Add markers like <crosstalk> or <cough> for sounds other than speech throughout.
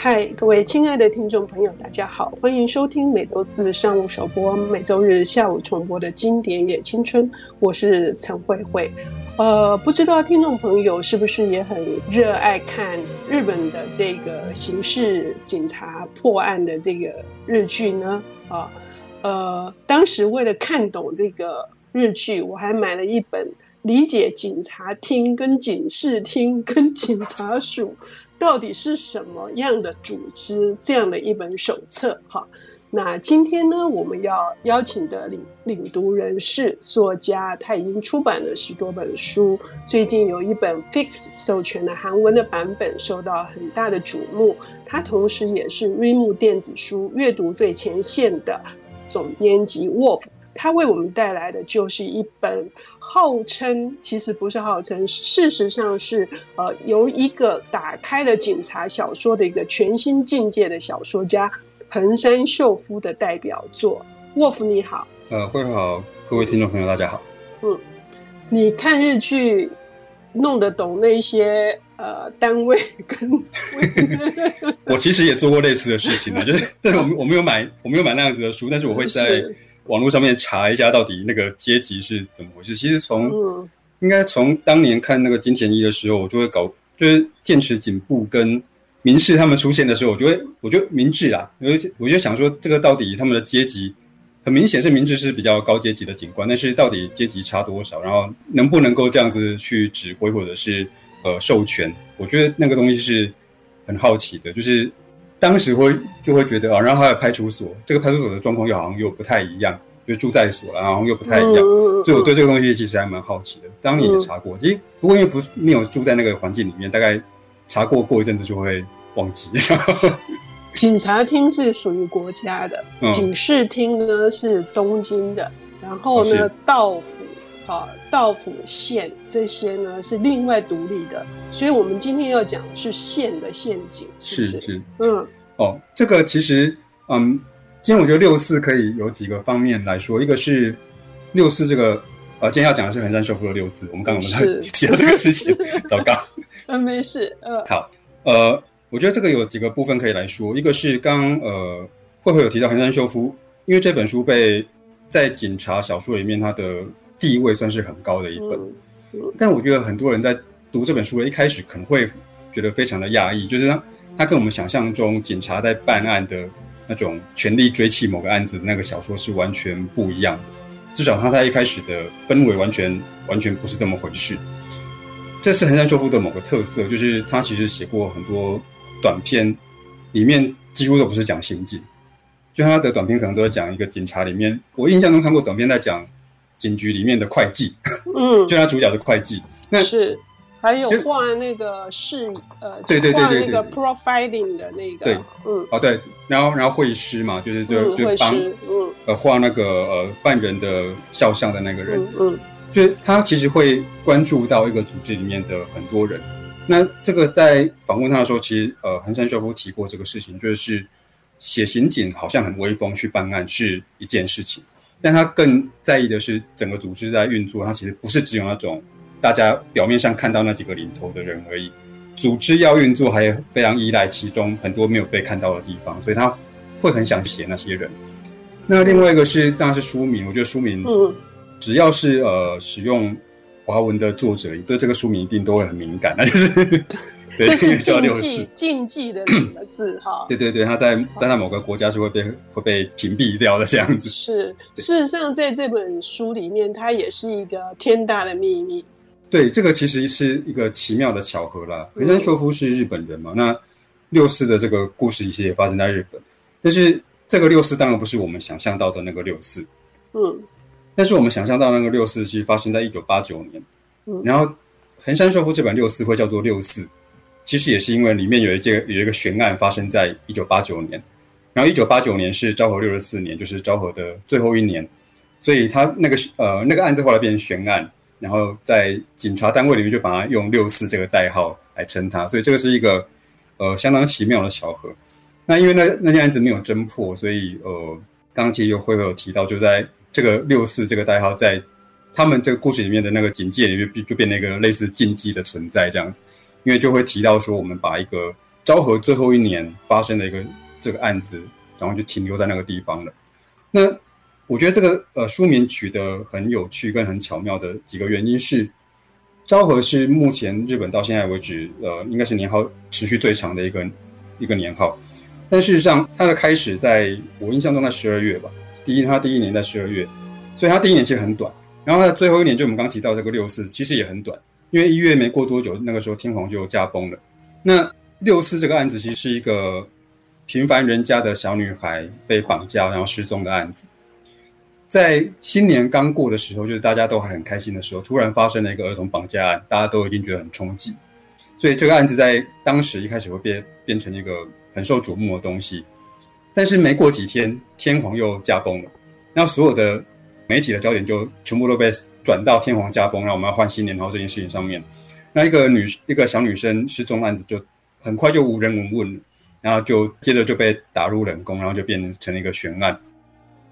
嗨，各位亲爱的听众朋友，大家好，欢迎收听每周四上午首播、每周日下午重播的经典也青春，我是陈慧慧。呃，不知道听众朋友是不是也很热爱看日本的这个刑事警察破案的这个日剧呢？啊，呃，当时为了看懂这个日剧，我还买了一本理解警察厅、跟警视厅、跟警察署。到底是什么样的组织？这样的一本手册，哈。那今天呢，我们要邀请的领领读人是作家，他已经出版了十多本书。最近有一本 Fix 授权的韩文的版本受到很大的瞩目。他同时也是 Readmoo 电子书阅读最前线的总编辑 Wolf。他为我们带来的就是一本号称，其实不是号称，事实上是呃，由一个打开了警察小说的一个全新境界的小说家横山秀夫的代表作。沃夫你好，呃，会好，各位听众朋友大家好。嗯，你看日剧弄得懂那些呃单位跟？<laughs> 我其实也做过类似的事情呢，就是但是我我没有买我没有买那样子的书，但是我会在。网络上面查一下到底那个阶级是怎么回事？其实从应该从当年看那个金田一的时候，我就会搞，就是剑持警部跟明治他们出现的时候，我就会，我就明治啦，我就我就想说，这个到底他们的阶级很明显是明智是比较高阶级的警官，但是到底阶级差多少？然后能不能够这样子去指挥或者是呃授权？我觉得那个东西是很好奇的，就是。当时会就会觉得啊，然后还有派出所，这个派出所的状况又好像又不太一样，就住在所，然后又不太一样，嗯、所以我对这个东西其实还蛮好奇的。当年也查过，其实不过因为不是没有住在那个环境里面，大概查过过一阵子就会忘记。<laughs> 警察厅是属于国家的，嗯、警视厅呢是东京的，然后呢、哦、道府。啊，道府县这些呢是另外独立的，所以我们今天要讲的是县的陷阱，是是，是，是？嗯，哦，这个其实，嗯，今天我觉得六四可以有几个方面来说，一个是六四这个，呃，今天要讲的是横山秀夫的六四，我们刚刚我们提到这个事情，<laughs> 糟糕，嗯，没事，嗯，好，呃，我觉得这个有几个部分可以来说，一个是刚呃，慧慧有提到横山秀夫，因为这本书被在警察小说里面他的。地位算是很高的一本，但我觉得很多人在读这本书的一开始可能会觉得非常的讶异，就是他他跟我们想象中警察在办案的那种全力追缉某个案子的那个小说是完全不一样的，至少他在一开始的氛围完全完全不是这么回事。这是横山秀夫的某个特色，就是他其实写过很多短篇，里面几乎都不是讲刑警，就他的短篇可能都在讲一个警察里面，我印象中看过短篇在讲。警局里面的会计，嗯，<laughs> 就他主角是会计，那是。还有画那个是呃，对对对对，那个 profiling 的那个，对，嗯，哦对，然后然后会师嘛，就是就就帮嗯。呃画那个呃犯人的肖像的那个人，嗯，就是他其实会关注到一个组织里面的很多人。那这个在访问他的时候，其实呃横山秀夫提过这个事情，就是写刑警好像很威风，去办案是一件事情。但他更在意的是整个组织在运作，他其实不是只有那种大家表面上看到那几个领头的人而已。组织要运作，还非常依赖其中很多没有被看到的地方，所以他会很想写那些人。那另外一个是，当然是书名。我觉得书名，只要是呃使用华文的作者，对这个书名一定都会很敏感，那就是。这是 <laughs> 禁忌禁忌的两个字 <clears throat> 哈。对对对，他在在那某个国家是会被会被屏蔽掉的这样子。是，事实上在这本书里面，它也是一个天大的秘密。对，这个其实是一个奇妙的巧合啦。横山秀夫是日本人嘛，那六四的这个故事其实也发生在日本，但是这个六四当然不是我们想象到的那个六四。嗯。但是我们想象到那个六四其实发生在一九八九年。嗯。然后横山秀夫这本六四会叫做六四。其实也是因为里面有一件有一个悬案发生在一九八九年，然后一九八九年是昭和六十四年，就是昭和的最后一年，所以他那个呃那个案子后来变成悬案，然后在警察单位里面就把它用六四这个代号来称它，所以这个是一个呃相当奇妙的巧合。那因为那那件案子没有侦破，所以呃刚刚其实有会有提到，就在这个六四这个代号在他们这个故事里面的那个警界里面就变成一个类似禁忌的存在这样子。因为就会提到说，我们把一个昭和最后一年发生的一个这个案子，然后就停留在那个地方了。那我觉得这个呃书名取得很有趣跟很巧妙的几个原因是，昭和是目前日本到现在为止呃应该是年号持续最长的一个一个年号，但事实上它的开始在我印象中在十二月吧，第一它第一年在十二月，所以它第一年其实很短。然后它的最后一年就我们刚提到这个六四，其实也很短，因为一月没过多久，那个时候天皇就驾崩了。那六四这个案子其实是一个平凡人家的小女孩被绑架然后失踪的案子，在新年刚过的时候，就是大家都还很开心的时候，突然发生了一个儿童绑架案，大家都已经觉得很冲击，所以这个案子在当时一开始会变变成一个很受瞩目的东西。但是没过几天，天皇又驾崩了，那所有的。媒体的焦点就全部都被转到天皇驾崩，然后我们要换新年，然后这件事情上面，那一个女一个小女生失踪案子就很快就无人闻问，然后就接着就被打入冷宫，然后就变成了一个悬案。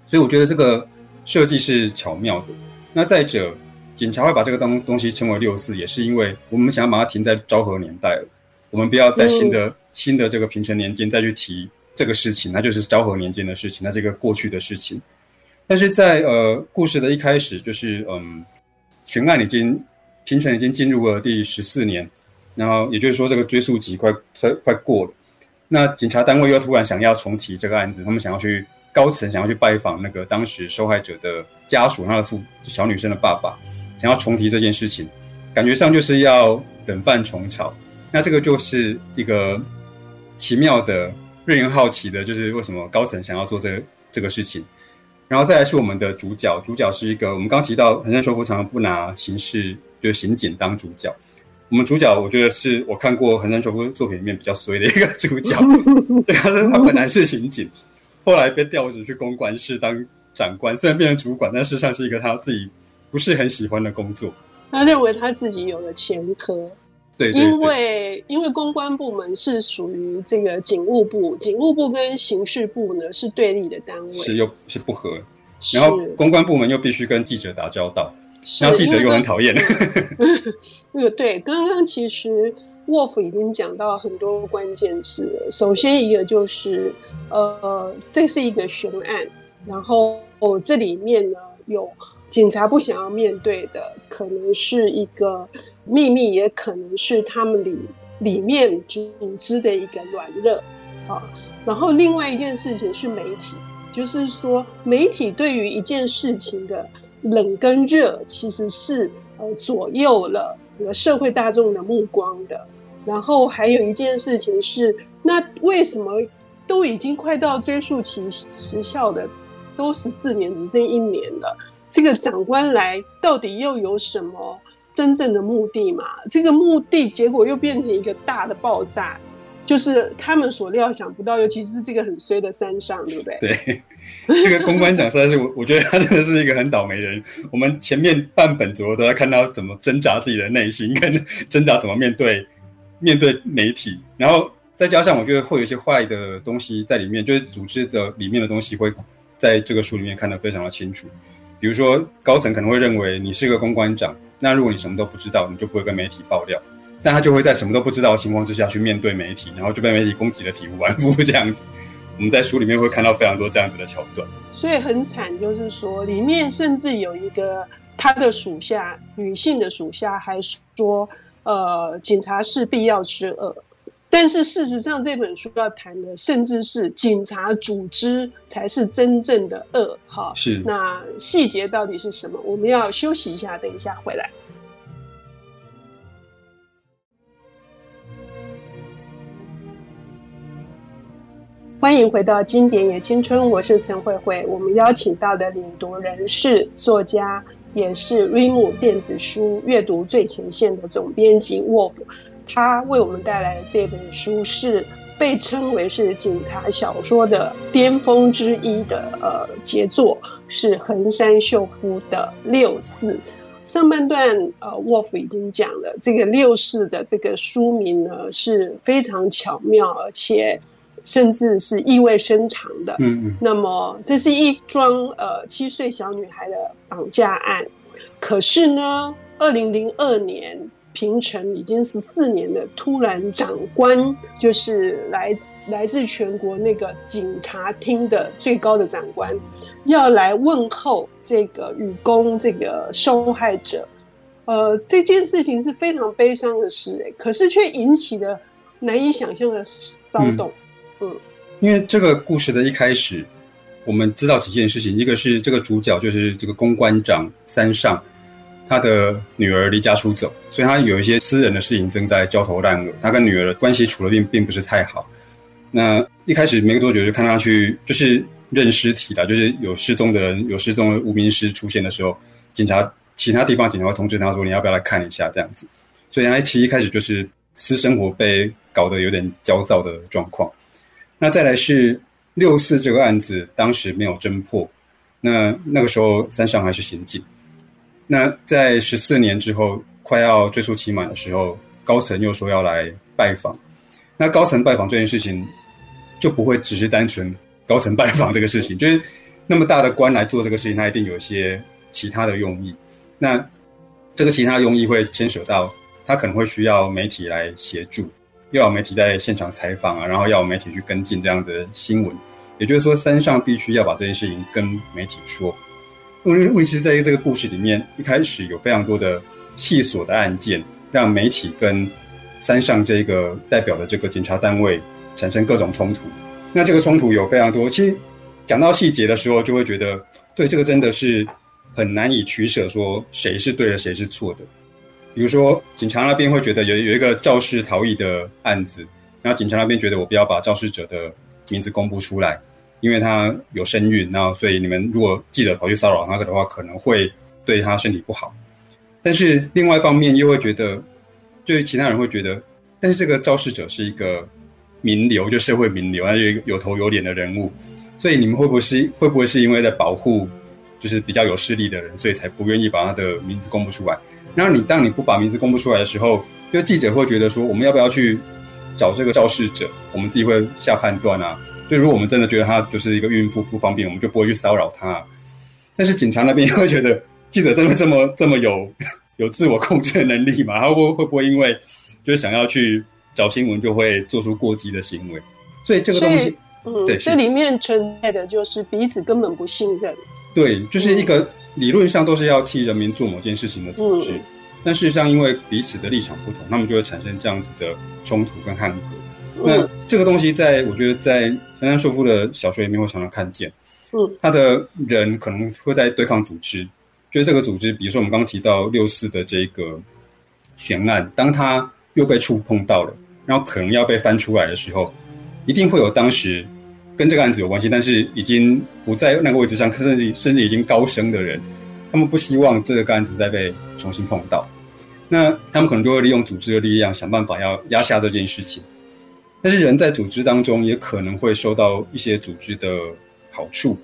所以我觉得这个设计是巧妙的。那再者，警察会把这个东东西称为六四，也是因为我们想要把它停在昭和年代了，我们不要在新的、嗯、新的这个平成年间再去提这个事情，那就是昭和年间的事情，那是一个过去的事情。但是在呃故事的一开始，就是嗯，悬案已经平成已经进入了第十四年，然后也就是说这个追诉期快快快过了，那警察单位又突然想要重提这个案子，他们想要去高层想要去拜访那个当时受害者的家属，他的父小女生的爸爸，想要重提这件事情，感觉上就是要冷饭重炒。那这个就是一个奇妙的、令人好奇的，就是为什么高层想要做这个这个事情。然后再来是我们的主角，主角是一个我们刚提到，横山秀夫常常不拿刑事就是刑警当主角。我们主角，我觉得是我看过横山秀夫作品里面比较衰的一个主角。<laughs> 对，他是他本来是刑警，后来被调职去公关室当长官，虽然变成主管，但事实上是一个他自己不是很喜欢的工作。他认为他自己有了前科。对，对，对，因为因为公关部门是属于这个警务部，警务部跟刑事部呢是对立的单位，是又是不合，然后公关部门又必须跟记者打交道，然后记者又很讨厌。<laughs> 那个对，刚刚其实沃夫已经讲到很多关键字，首先一个就是呃，这是一个悬案，然后这里面呢有。警察不想要面对的，可能是一个秘密，也可能是他们里里面组织的一个软弱啊。然后另外一件事情是媒体，就是说媒体对于一件事情的冷跟热，其实是呃左右了社会大众的目光的。然后还有一件事情是，那为什么都已经快到追诉期时效的，都十四年，只剩一年了？这个长官来到底又有什么真正的目的嘛？这个目的结果又变成一个大的爆炸，就是他们所料想不到，尤其是这个很衰的三上，对不对？对，这个公关长实在是我，我觉得他真的是一个很倒霉人。我们前面半本左右都在看到怎么挣扎自己的内心，跟挣扎怎么面对面对媒体，然后再加上我觉得会有一些坏的东西在里面，就是组织的里面的东西会在这个书里面看得非常的清楚。比如说，高层可能会认为你是个公关长，那如果你什么都不知道，你就不会跟媒体爆料。但他就会在什么都不知道的情况之下去面对媒体，然后就被媒体攻击的体无完肤这样子。我们在书里面会看到非常多这样子的桥段，所以很惨，就是说里面甚至有一个他的属下，女性的属下还说，呃，警察是必要之恶。但是事实上，这本书要谈的，甚至是警察组织才是真正的恶。哈，是。那细节到底是什么？我们要休息一下，等一下回来。欢迎回到《经典也青春》，我是陈慧慧。我们邀请到的领读人是作家，也是 Readmoo 电子书阅读最前线的总编辑沃夫。他为我们带来的这本书是被称为是警察小说的巅峰之一的呃杰作，是横山秀夫的《六四》。上半段呃，沃夫已经讲了，这个《六四》的这个书名呢是非常巧妙，而且甚至是意味深长的。嗯嗯。那么，这是一桩呃七岁小女孩的绑架案，可是呢，二零零二年。平成已经十四年的突然长官，就是来来自全国那个警察厅的最高的长官，要来问候这个雨宫这个受害者。呃，这件事情是非常悲伤的事，可是却引起了难以想象的骚动。嗯，因为这个故事的一开始，我们知道几件事情，一个是这个主角就是这个公关长三上。他的女儿离家出走，所以他有一些私人的事情正在焦头烂额。他跟女儿的关系处的并并不是太好。那一开始没多久就看他去，就是认尸体了，就是有失踪的人，有失踪的无名尸出现的时候，警察其他地方警察会通知他说，你要不要来看一下这样子。所以他其实一开始就是私生活被搞得有点焦躁的状况。那再来是六四这个案子，当时没有侦破，那那个时候三上还是刑警。那在十四年之后，快要追诉期满的时候，高层又说要来拜访。那高层拜访这件事情，就不会只是单纯高层拜访这个事情，<laughs> 就是那么大的官来做这个事情，他一定有一些其他的用意。那这个其他用意会牵扯到，他可能会需要媒体来协助，又要媒体在现场采访啊，然后要媒体去跟进这样的新闻。也就是说，三上必须要把这件事情跟媒体说。问题是在这个故事里面，一开始有非常多的细琐的案件，让媒体跟三上这个代表的这个警察单位产生各种冲突。那这个冲突有非常多，其实讲到细节的时候，就会觉得，对，这个真的是很难以取舍，说谁是对的，谁是错的。比如说，警察那边会觉得有有一个肇事逃逸的案子，然后警察那边觉得我不要把肇事者的名字公布出来。因为他有身孕，然后所以你们如果记者跑去骚扰他的话，可能会对他身体不好。但是另外一方面又会觉得，就是其他人会觉得，但是这个肇事者是一个名流，就社会名流，他就有头有脸的人物，所以你们会不会是会不会是因为在保护就是比较有势力的人，所以才不愿意把他的名字公布出来？然后你当你不把名字公布出来的时候，就记者会觉得说，我们要不要去找这个肇事者？我们自己会下判断啊。对，如果我们真的觉得她就是一个孕妇不方便，我们就不会去骚扰她。但是警察那边 <laughs> 会觉得记者真的这么这么有有自我控制的能力吗？他会不会会不会因为就是想要去找新闻，就会做出过激的行为？所以这个东西，嗯，对，这里面存在的就是彼此根本不信任。对，就是一个理论上都是要替人民做某件事情的组织，嗯，但事实上因为彼此的立场不同，他们就会产生这样子的冲突跟汉格。那这个东西，在我觉得，在山上秀夫的小说里面会常常看见。嗯，他的人可能会在对抗组织，就是这个组织，比如说我们刚刚提到六四的这个悬案，当他又被触碰到了，然后可能要被翻出来的时候，一定会有当时跟这个案子有关系，但是已经不在那个位置上，甚至甚至已经高升的人，他们不希望这个案子再被重新碰到，那他们可能就会利用组织的力量，想办法要压下这件事情。但是人在组织当中也可能会收到一些组织的好处，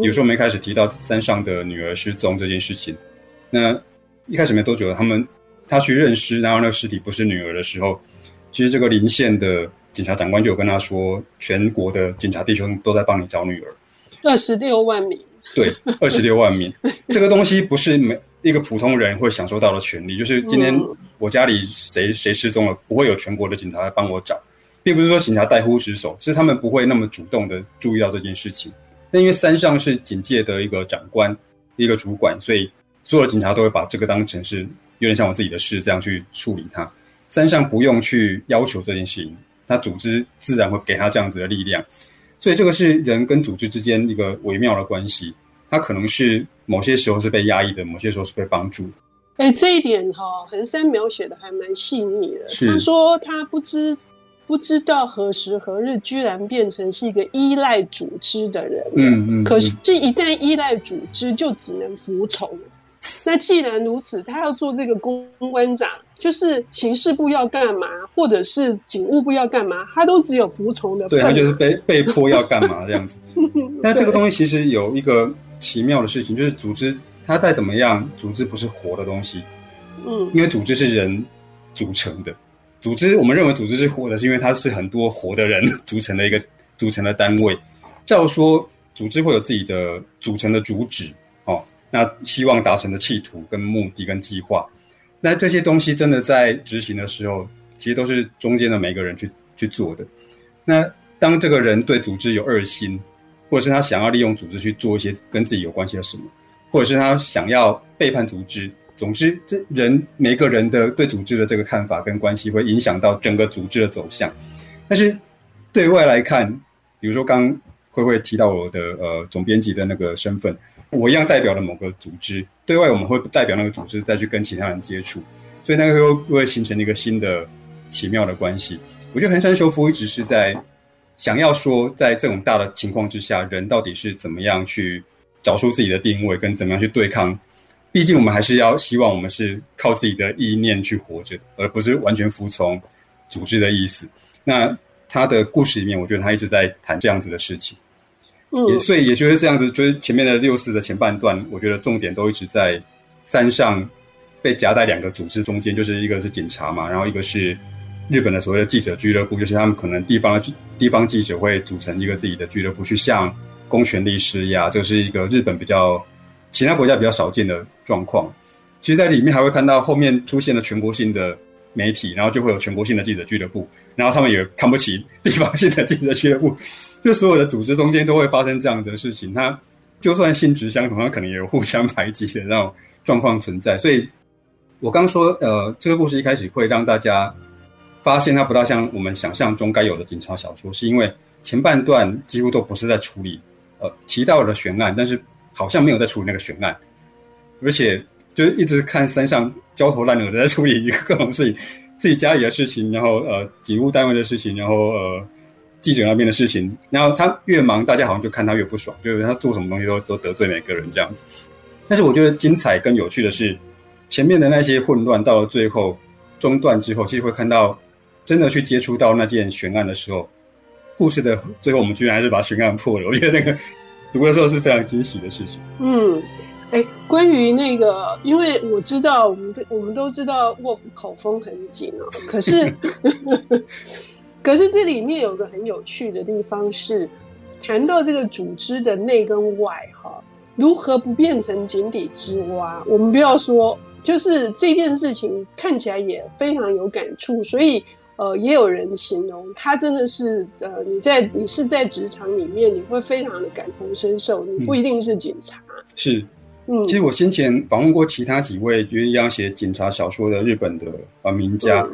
比如说我们一开始提到山上的女儿失踪这件事情，那一开始没多久，他们他去认尸，然后那个尸体不是女儿的时候，其实这个临县的警察长官就有跟他说，全国的警察弟兄都在帮你找女儿，二十六万名，对，二十六万名，<laughs> 这个东西不是每一个普通人会享受到的权利，就是今天我家里谁谁失踪了，不会有全国的警察来帮我找。并不是说警察怠忽职守，其实他们不会那么主动的注意到这件事情。那因为三上是警界的一个长官、一个主管，所以所有的警察都会把这个当成是有点像我自己的事这样去处理它。三上不用去要求这件事情，他组织自然会给他这样子的力量。所以这个是人跟组织之间一个微妙的关系。他可能是某些时候是被压抑的，某些时候是被帮助的。哎，这一点哈、哦，横山描写的还蛮细腻的。是他说他不知。不知道何时何日，居然变成是一个依赖组织的人。嗯嗯。可是，一旦依赖组织，就只能服从。那既然如此，他要做这个公关长，就是刑事部要干嘛，或者是警务部要干嘛，他都只有服从的。对，他就是被 <laughs> 被迫要干嘛这样子。<laughs> 那这个东西其实有一个奇妙的事情，就是组织它再怎么样，组织不是活的东西。嗯。因为组织是人组成的。组织，我们认为组织是活的，是因为它是很多活的人组成的一个组成的单位。照说，组织会有自己的组成的主旨，哦，那希望达成的企图跟目的跟计划。那这些东西真的在执行的时候，其实都是中间的每个人去去做的。那当这个人对组织有二心，或者是他想要利用组织去做一些跟自己有关系的什么，或者是他想要背叛组织，总之，这人每个人的对组织的这个看法跟关系，会影响到整个组织的走向。但是对外来看，比如说刚慧慧提到我的呃总编辑的那个身份，我一样代表了某个组织。对外我们会代表那个组织再去跟其他人接触，所以那个又会形成一个新的奇妙的关系。我觉得横山修夫一直是在想要说，在这种大的情况之下，人到底是怎么样去找出自己的定位，跟怎么样去对抗。毕竟我们还是要希望我们是靠自己的意念去活着，而不是完全服从组织的意思。那他的故事里面，我觉得他一直在谈这样子的事情。嗯，也所以也就是这样子，就是前面的六四的前半段，我觉得重点都一直在山上被夹在两个组织中间，就是一个是警察嘛，然后一个是。日本的所谓的记者俱乐部，就是他们可能地方的地方记者会组成一个自己的俱乐部，去向公权力施压。这是一个日本比较其他国家比较少见的状况。其实，在里面还会看到后面出现了全国性的媒体，然后就会有全国性的记者俱乐部，然后他们也看不起地方性的记者俱乐部。<laughs> 就所有的组织中间都会发生这样子的事情。它就算性质相同，它可能也有互相排挤的那种状况存在。所以，我刚说，呃，这个故事一开始会让大家。发现它不大像我们想象中该有的警察小说，是因为前半段几乎都不是在处理，呃，提到了悬案，但是好像没有在处理那个悬案，而且就是一直看山上焦头烂额的在处理各种事情，自己家里的事情，然后呃，警务单位的事情，然后呃，记者那边的事情，然后他越忙，大家好像就看他越不爽，就是他做什么东西都都得罪每个人这样子。但是我觉得精彩跟有趣的是，前面的那些混乱到了最后中断之后，其实会看到。真的去接触到那件悬案的时候，故事的最后，我们居然还是把悬案破了。我觉得那个 <laughs> 读的时候是非常惊喜的事情。嗯，哎，关于那个，因为我知道，我们我们都知道沃夫口风很紧啊。<laughs> 可是，<laughs> 可是这里面有个很有趣的地方是，谈到这个组织的内跟外，哈，如何不变成井底之蛙？我们不要说，就是这件事情看起来也非常有感触，所以。呃，也有人形容他真的是，呃，你在你是在职场里面，你会非常的感同身受。你不一定是警察，嗯、是，嗯，其实我先前访问过其他几位就是要写警察小说的日本的呃名家，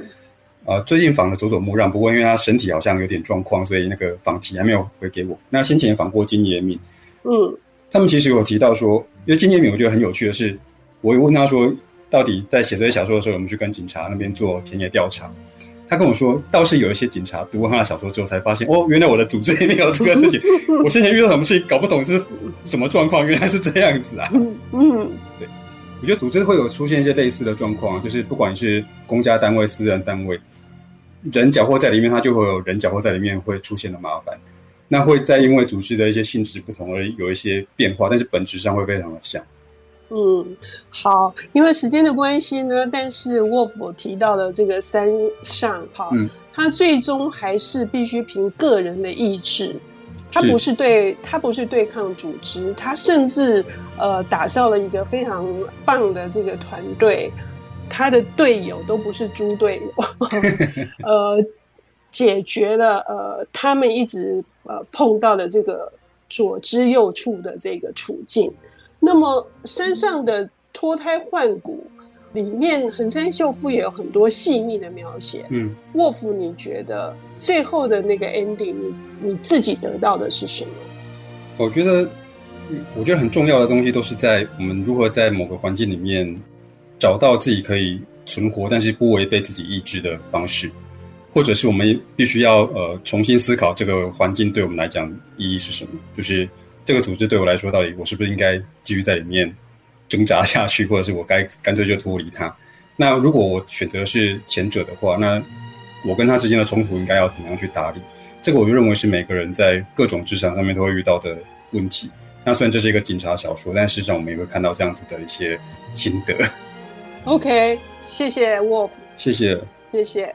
呃，最近访了佐佐木让，不过因为他身体好像有点状况，所以那个访题还没有回给我。那先前访过金野敏，嗯，他们其实有提到说，因为金野敏我觉得很有趣的是，我问他说，到底在写这些小说的时候，有没有去跟警察那边做田野调查？他跟我说，倒是有一些警察读完他的小说之后，才发现哦，原来我的组织里面有这个事情。我先前遇到什么事情搞不懂是什么状况，原来是这样子啊。嗯，对，我觉得组织会有出现一些类似的状况，就是不管是公家单位、私人单位，人搅和在里面，他就会有人搅和在里面会出现的麻烦。那会再因为组织的一些性质不同而有一些变化，但是本质上会非常的像。嗯，好，因为时间的关系呢，但是沃夫提到的这个三上哈，嗯，他最终还是必须凭个人的意志，他不是对，他不是对抗组织，他甚至呃打造了一个非常棒的这个团队，他的队友都不是猪队友，<laughs> 呃，解决了呃他们一直呃碰到的这个左支右绌的这个处境。那么山上的脱胎换骨里面，横山秀夫也有很多细腻的描写。嗯，沃夫，你觉得最后的那个 ending，你你自己得到的是什么？我觉得，我觉得很重要的东西都是在我们如何在某个环境里面找到自己可以存活，但是不违背自己意志的方式，或者是我们必须要呃重新思考这个环境对我们来讲意义是什么，就是。这个组织对我来说，到底我是不是应该继续在里面挣扎下去，或者是我该干脆就脱离它？那如果我选择是前者的话，那我跟他之间的冲突应该要怎么样去打理？这个我就认为是每个人在各种职场上面都会遇到的问题。那虽然这是一个警察小说，但事实上我们也会看到这样子的一些心得。OK，谢谢 Wolf，谢谢，谢谢。